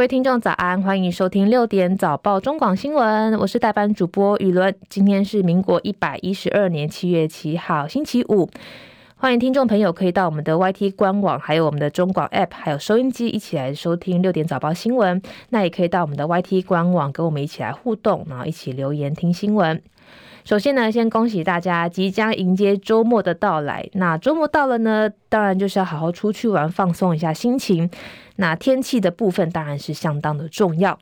各位听众早安，欢迎收听六点早报中广新闻，我是代班主播雨伦。今天是民国一百一十二年七月七号，星期五。欢迎听众朋友可以到我们的 YT 官网，还有我们的中广 App，还有收音机一起来收听六点早报新闻。那也可以到我们的 YT 官网跟我们一起来互动，然后一起留言听新闻。首先呢，先恭喜大家即将迎接周末的到来。那周末到了呢，当然就是要好好出去玩，放松一下心情。那天气的部分当然是相当的重要。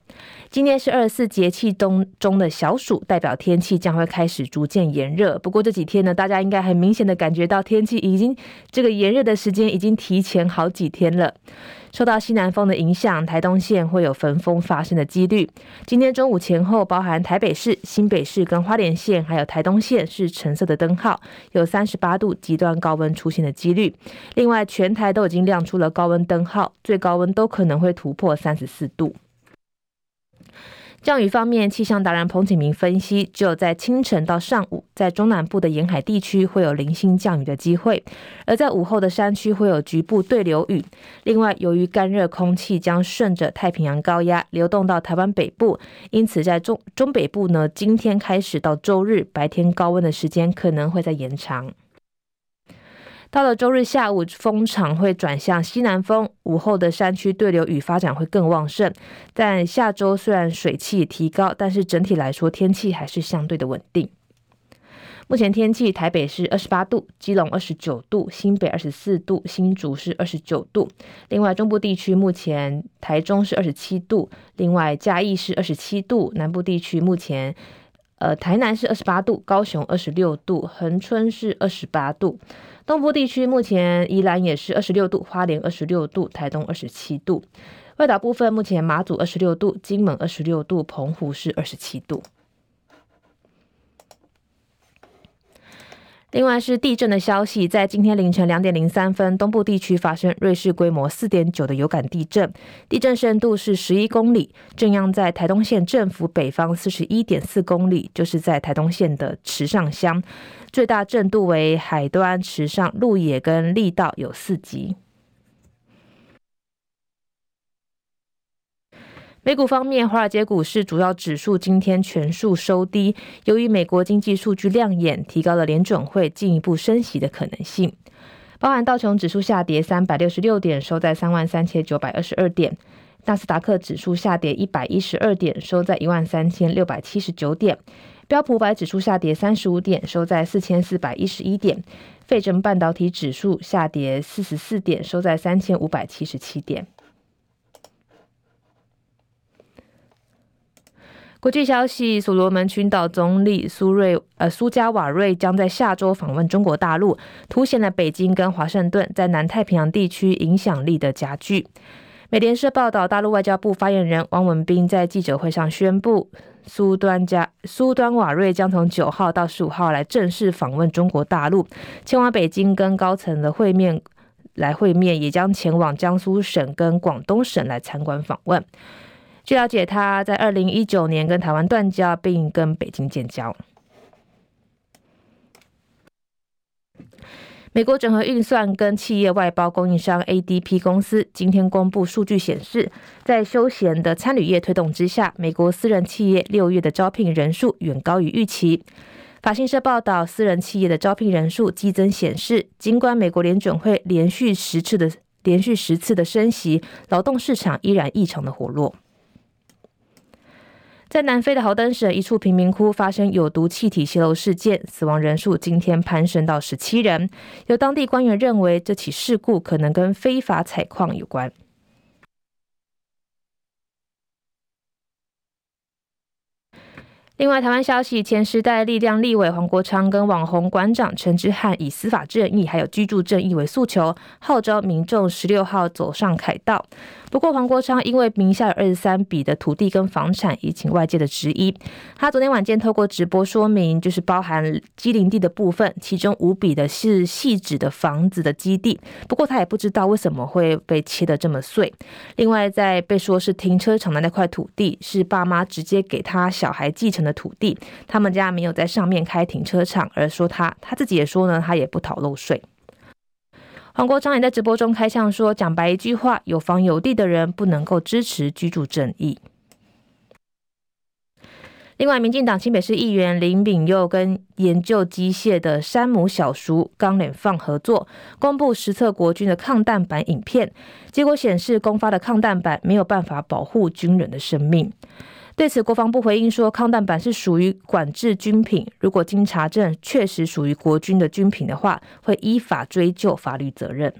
今天是二十四节气中中的小暑，代表天气将会开始逐渐炎热。不过这几天呢，大家应该很明显的感觉到天气已经这个炎热的时间已经提前好几天了。受到西南风的影响，台东县会有焚风发生的几率。今天中午前后，包含台北市、新北市跟花莲县，还有台东县是橙色的灯号，有三十八度极端高温出现的几率。另外，全台都已经亮出了高温灯号，最高温都可能会突破三十四度。降雨方面，气象达人彭启明分析，只有在清晨到上午，在中南部的沿海地区会有零星降雨的机会，而在午后的山区会有局部对流雨。另外，由于干热空气将顺着太平洋高压流动到台湾北部，因此在中中北部呢，今天开始到周日白天高温的时间可能会再延长。到了周日下午，风场会转向西南风，午后的山区对流雨发展会更旺盛。但下周虽然水汽提高，但是整体来说天气还是相对的稳定。目前天气，台北是二十八度，基隆二十九度，新北二十四度，新竹是二十九度。另外中部地区目前台中是二十七度，另外嘉义是二十七度，南部地区目前呃台南是二十八度，高雄二十六度，恒春是二十八度。东部地区目前宜兰也是二十六度，花莲二十六度，台东二十七度。外岛部分目前马祖二十六度，金门二十六度，澎湖是二十七度。另外是地震的消息，在今天凌晨两点零三分，东部地区发生瑞士规模四点九的有感地震，地震深度是十一公里，震央在台东县政府北方四十一点四公里，就是在台东县的池上乡，最大震度为海端、池上、鹿野跟力道有四级。美股方面，华尔街股市主要指数今天全数收低。由于美国经济数据亮眼，提高了联准会进一步升息的可能性。包含道琼指数下跌三百六十六点，收在三万三千九百二十二点；纳斯达克指数下跌一百一十二点，收在一万三千六百七十九点；标普五百指数下跌三十五点，收在四千四百一十一点；费城半导体指数下跌四十四点，收在三千五百七十七点。国际消息：所罗门群岛总理苏瑞呃苏加瓦瑞将在下周访问中国大陆，凸显了北京跟华盛顿在南太平洋地区影响力的加剧。美联社报道，大陆外交部发言人汪文斌在记者会上宣布，苏端加苏端瓦瑞将从九号到十五号来正式访问中国大陆，前往北京跟高层的会面来会面，也将前往江苏省跟广东省来参观访问。据了解，他在二零一九年跟台湾断交，并跟北京建交。美国整合运算跟企业外包供应商 ADP 公司今天公布数据显示，在休闲的餐旅业推动之下，美国私人企业六月的招聘人数远高于预期。法新社报道，私人企业的招聘人数激增显示，尽管美国联准会连续十次的连续十次的升息，劳动市场依然异常的活络。在南非的豪登省，一处贫民窟发生有毒气体泄漏事件，死亡人数今天攀升到十七人。有当地官员认为，这起事故可能跟非法采矿有关。另外，台湾消息，前时代力量立委黄国昌跟网红馆长陈之汉以司法正义还有居住正义为诉求，号召民众十六号走上凯道。不过，黄国昌因为名下有二十三笔的土地跟房产，引起外界的质疑。他昨天晚间透过直播说明，就是包含基林地的部分，其中五笔的是细致的房子的基地。不过，他也不知道为什么会被切得这么碎。另外，在被说是停车场的那块土地，是爸妈直接给他小孩继承的土地，他们家没有在上面开停车场，而说他他自己也说呢，他也不逃漏税。黄国昌也在直播中开呛说：“讲白一句话，有房有地的人不能够支持居住正义。”另外，民进党新北市议员林炳佑跟研究机械的山姆小叔刚脸放合作，公布实测国军的抗弹板影片，结果显示公发的抗弹板没有办法保护军人的生命。对此，国防部回应说，抗弹板是属于管制军品，如果经查证确实属于国军的军品的话，会依法追究法律责任。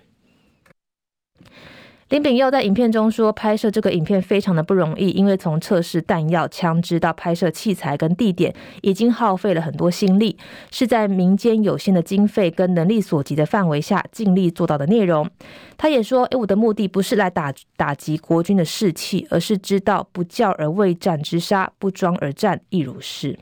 林炳佑在影片中说，拍摄这个影片非常的不容易，因为从测试弹药、枪支到拍摄器材跟地点，已经耗费了很多心力，是在民间有限的经费跟能力所及的范围下尽力做到的内容。他也说，诶，我的目的不是来打打击国军的士气，而是知道不教而未战之杀，不装而战亦如是。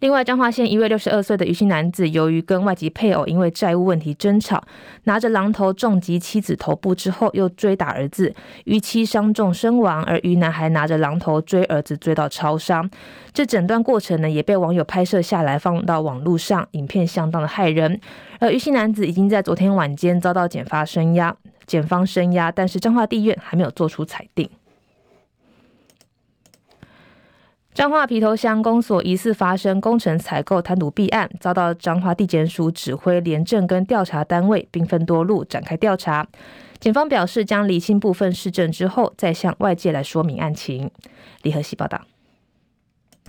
另外，彰化县一位六十二岁的余姓男子，由于跟外籍配偶因为债务问题争吵，拿着榔头重击妻子头部之后，又追打儿子，余妻伤重身亡，而余男还拿着榔头追儿子，追到超伤。这整段过程呢，也被网友拍摄下来，放到网络上，影片相当的骇人。而余姓男子已经在昨天晚间遭到检方声押，检方声押，但是彰化地院还没有做出裁定。彰化皮头乡公所疑似发生工程采购贪渎弊案，遭到彰化地检署指挥廉政跟调查单位兵分多路展开调查。警方表示，将厘清部分事证之后，再向外界来说明案情。李和熙报道。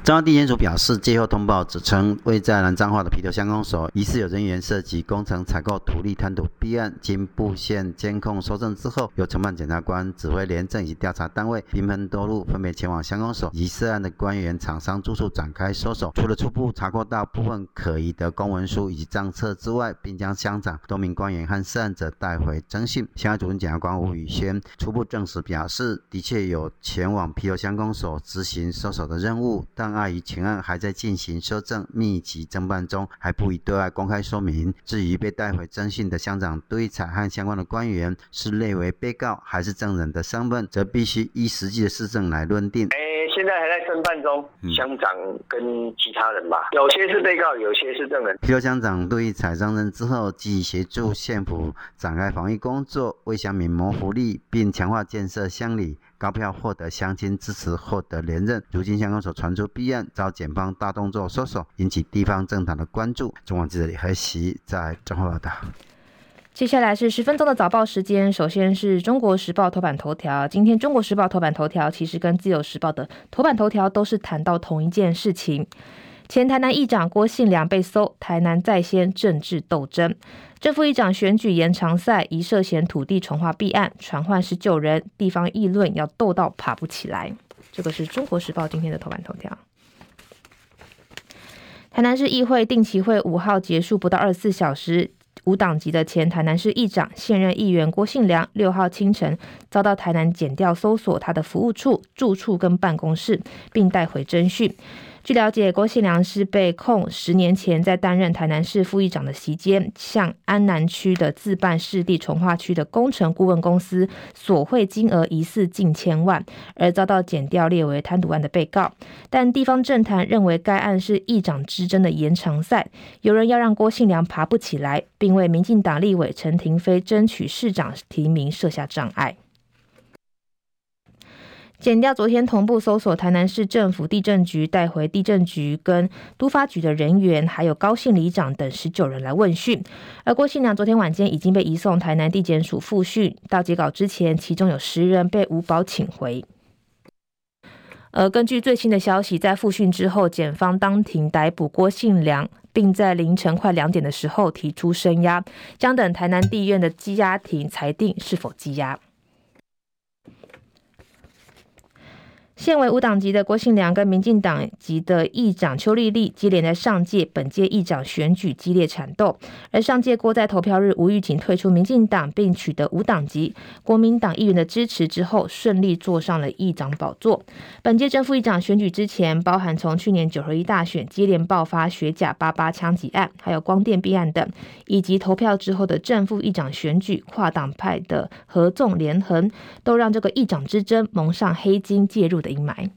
彰化地检署表示，接获通报，指称位在南彰化的皮头乡公所疑似有人员涉及工程采购土地贪渎弊案。经布线监控搜证之后，由承办检察官指挥廉政以及调查单位兵分多路，分别前往乡公所及涉案的官员、厂商住处展开搜索。除了初步查获到部分可疑的公文书以及账册之外，并将乡长多名官员和涉案者带回侦讯。乡外主任检察官吴宇轩初步证实表示，的确有前往皮头乡公所执行搜索的任务，但碍于前案还在进行搜证密集侦办中，还不宜对外公开说明。至于被带回侦讯的乡长杜奕彩和相关的官员是列为被告还是证人的身份，则必须依实际的事证来论定。哎，现在还在侦办中，乡长跟其他人吧，有些是被告，有些是证人。皮头乡长杜奕彩上任之后，即协助县府展开防疫工作，为乡民谋福利，并强化建设乡里。高票获得乡亲支持，获得连任。如今乡公所传出弊案，遭检方大动作搜索，引起地方政党的关注。中广记者李和喜在彰化报道。接下来是十分钟的早报时间。首先是中国时报头版头条。今天中国时报头版头条其实跟自由时报的头版头条都是谈到同一件事情。前台南议长郭信良被搜，台南再掀政治斗争。正副议长选举延长赛疑涉嫌土地重划弊案，传唤十九人，地方议论要斗到爬不起来。这个是中国时报今天的头版头条。台南市议会定期会五号结束不到二十四小时，无党籍的前台南市议长、现任议员郭信良六号清晨遭到台南检调搜索他的服务处、住处跟办公室，并带回侦讯。据了解，郭信良是被控十年前在担任台南市副议长的期间，向安南区的自办市地重划区的工程顾问公司索贿金额疑似近千万，而遭到减掉列为贪渎案的被告。但地方政坛认为该案是议长之争的延长赛，有人要让郭信良爬不起来，并为民进党立委陈亭妃争取市长提名设下障碍。检调昨天同步搜索台南市政府地震局带回地震局跟都发局的人员，还有高姓里长等十九人来问讯。而郭姓良昨天晚间已经被移送台南地检署复讯，到截稿之前，其中有十人被无保请回。而根据最新的消息，在复讯之后，检方当庭逮捕郭姓良，并在凌晨快两点的时候提出声押，将等台南地院的羁押庭裁定是否羁押。现为无党籍的郭信良跟民进党籍的议长邱丽丽接连在上届、本届议长选举激烈缠斗，而上届郭在投票日无预警退出民进党，并取得无党籍国民党议员的支持之后，顺利坐上了议长宝座。本届正副议长选举之前，包含从去年九合一大选接连爆发学甲八八枪击案，还有光电弊案等，以及投票之后的正副议长选举跨党派的合纵连横，都让这个议长之争蒙上黑金介入的阴霾。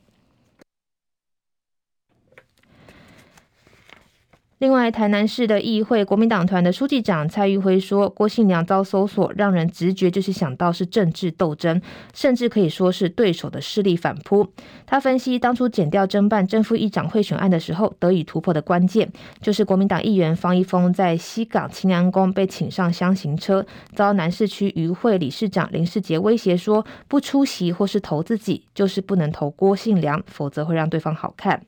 另外，台南市的议会国民党团的书记长蔡玉辉说，郭信良遭搜索，让人直觉就是想到是政治斗争，甚至可以说是对手的势力反扑。他分析，当初减掉侦办正副议长贿选案的时候，得以突破的关键，就是国民党议员方一峰在西港清安宫被请上箱型车，遭南市区渔会理事长林世杰威胁说，不出席或是投自己，就是不能投郭信良，否则会让对方好看。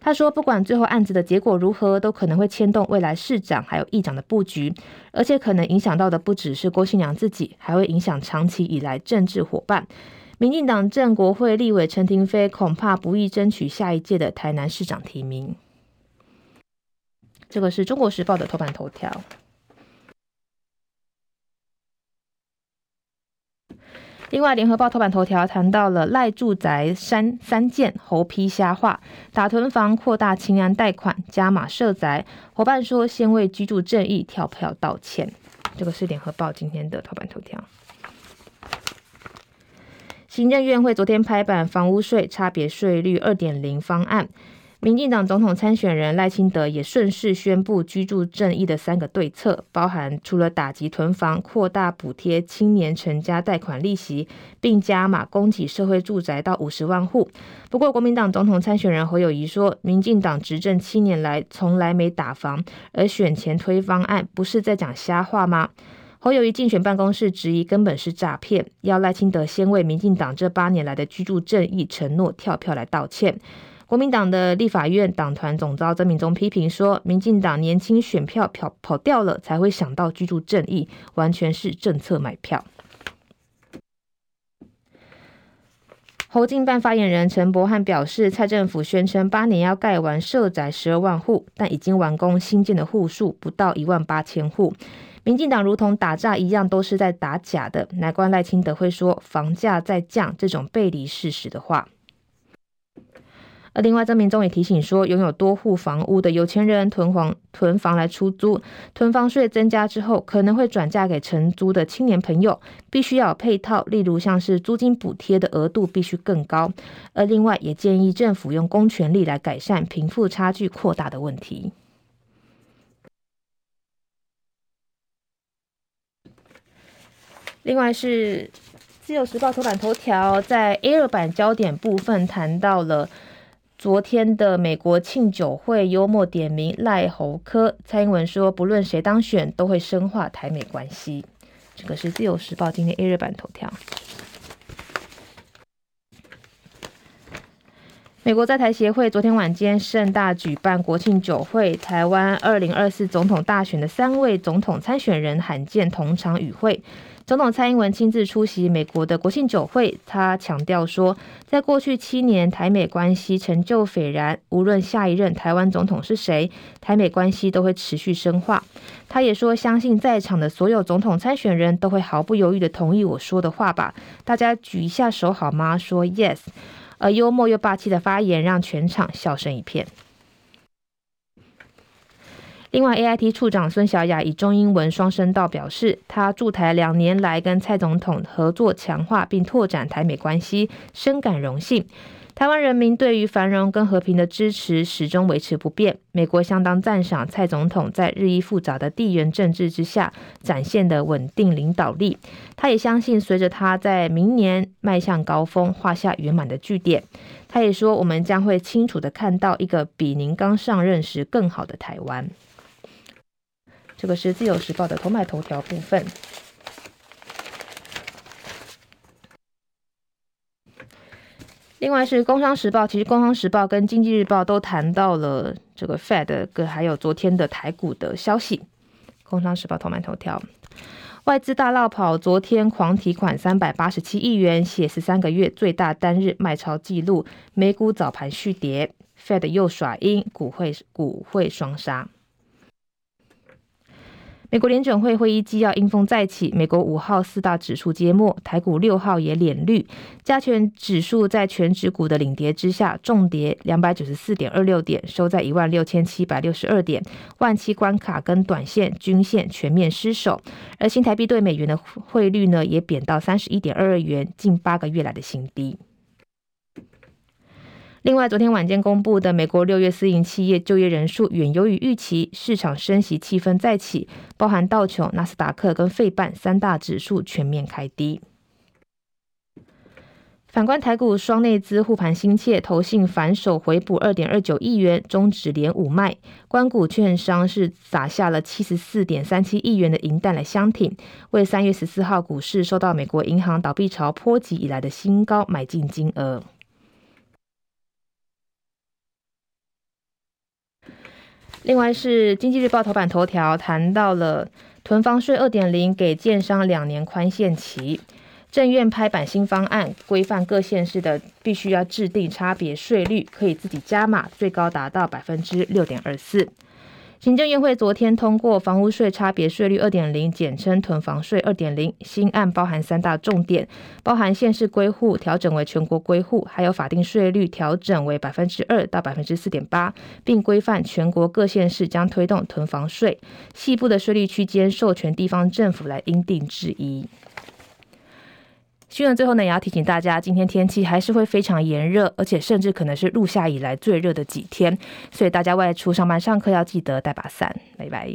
他说：“不管最后案子的结果如何，都可能会牵动未来市长还有议长的布局，而且可能影响到的不只是郭新娘自己，还会影响长期以来政治伙伴。民进党政国会立委陈廷飞恐怕不易争取下一届的台南市长提名。”这个是中国时报的头版头条。另外，联合报头版头条谈到了赖住宅三三件猴批瞎话，打囤房扩大清安贷款加码社宅，伙伴说先为居住正义跳票道歉。这个是联合报今天的头版头条。行政院会昨天拍板房屋税差别税率二点零方案。民进党总统参选人赖清德也顺势宣布居住正义的三个对策，包含除了打击囤房、扩大补贴青年成家贷款利息，并加码供给社会住宅到五十万户。不过，国民党总统参选人侯友宜说，民进党执政七年来从来没打房，而选前推方案不是在讲瞎话吗？侯友宜竞选办公室质疑根本是诈骗，要赖清德先为民进党这八年来的居住正义承诺跳票来道歉。国民党的立法院党团总召曾铭宗批评说，民进党年轻选票跑跑掉了，才会想到居住正义，完全是政策买票。侯进办发言人陈柏翰表示，蔡政府宣称八年要盖完社宅十二万户，但已经完工新建的户数不到一万八千户。民进党如同打诈一样，都是在打假的。难怪赖清德会说房价在降这种背离事实的话。而另外，曾铭宗也提醒说，拥有多户房屋的有钱人囤房囤房来出租，囤房税增加之后，可能会转嫁给承租的青年朋友，必须要有配套，例如像是租金补贴的额度必须更高。而另外，也建议政府用公权力来改善贫富差距扩大的问题。另外是自由时报头版头条，在 A 二版焦点部分谈到了。昨天的美国庆酒会幽默点名赖侯科，蔡英文说不论谁当选都会深化台美关系。这个是自由时报今天 A 日版头条。美国在台协会昨天晚间盛大举办国庆酒会，台湾二零二四总统大选的三位总统参选人罕见同场与会。总统蔡英文亲自出席美国的国庆酒会，他强调说，在过去七年台美关系成就斐然，无论下一任台湾总统是谁，台美关系都会持续深化。他也说，相信在场的所有总统参选人都会毫不犹豫地同意我说的话吧？大家举一下手好吗？说 yes。而幽默又霸气的发言让全场笑声一片。另外，AIT 处长孙小雅以中英文双声道表示，他驻台两年来跟蔡总统合作强化并拓展台美关系，深感荣幸。台湾人民对于繁荣跟和平的支持始终维持不变。美国相当赞赏蔡总统在日益复杂的地缘政治之下展现的稳定领导力。他也相信，随着他在明年迈向高峰，画下圆满的句点。他也说，我们将会清楚地看到一个比您刚上任时更好的台湾。这个是自由时报的头版头条部分。另外是工商时报，其实工商时报跟经济日报都谈到了这个 Fed 跟还有昨天的台股的消息。工商时报头版头条，外资大落跑，昨天狂提款三百八十七亿元，写十三个月最大单日卖超纪录。美股早盘续跌，Fed 又耍阴，股汇股汇双杀。美国联准会会议纪要阴风再起，美国五号四大指数揭幕，台股六号也脸绿，加权指数在全指股的领跌之下重跌两百九十四点二六点，收在一万六千七百六十二点，万七关卡跟短线均线全面失守，而新台币对美元的汇率呢也贬到三十一点二二元，近八个月来的新低。另外，昨天晚间公布的美国六月私营企业就业人数远优于预期，市场升息气氛再起，包含道琼、纳斯达克跟费半三大指数全面开低。反观台股，双内资护盘心切，投信反手回补二点二九亿元，终止连五卖。关股券商是撒下了七十四点三七亿元的银弹来相挺，为三月十四号股市受到美国银行倒闭潮波及以来的新高买进金额。另外是经济日报头版头条谈到了囤房税二点零给建商两年宽限期，政院拍板新方案，规范各县市的必须要制定差别税率，可以自己加码，最高达到百分之六点二四。行政院会昨天通过房屋税差别税率二点零，简称囤房税二点零新案，包含三大重点，包含县市归户调整为全国归户，还有法定税率调整为百分之二到百分之四点八，并规范全国各县市将推动囤房税，细部的税率区间授权地方政府来因定制宜。新闻最后呢，也要提醒大家，今天天气还是会非常炎热，而且甚至可能是入夏以来最热的几天，所以大家外出上班上课要记得带把伞。拜拜。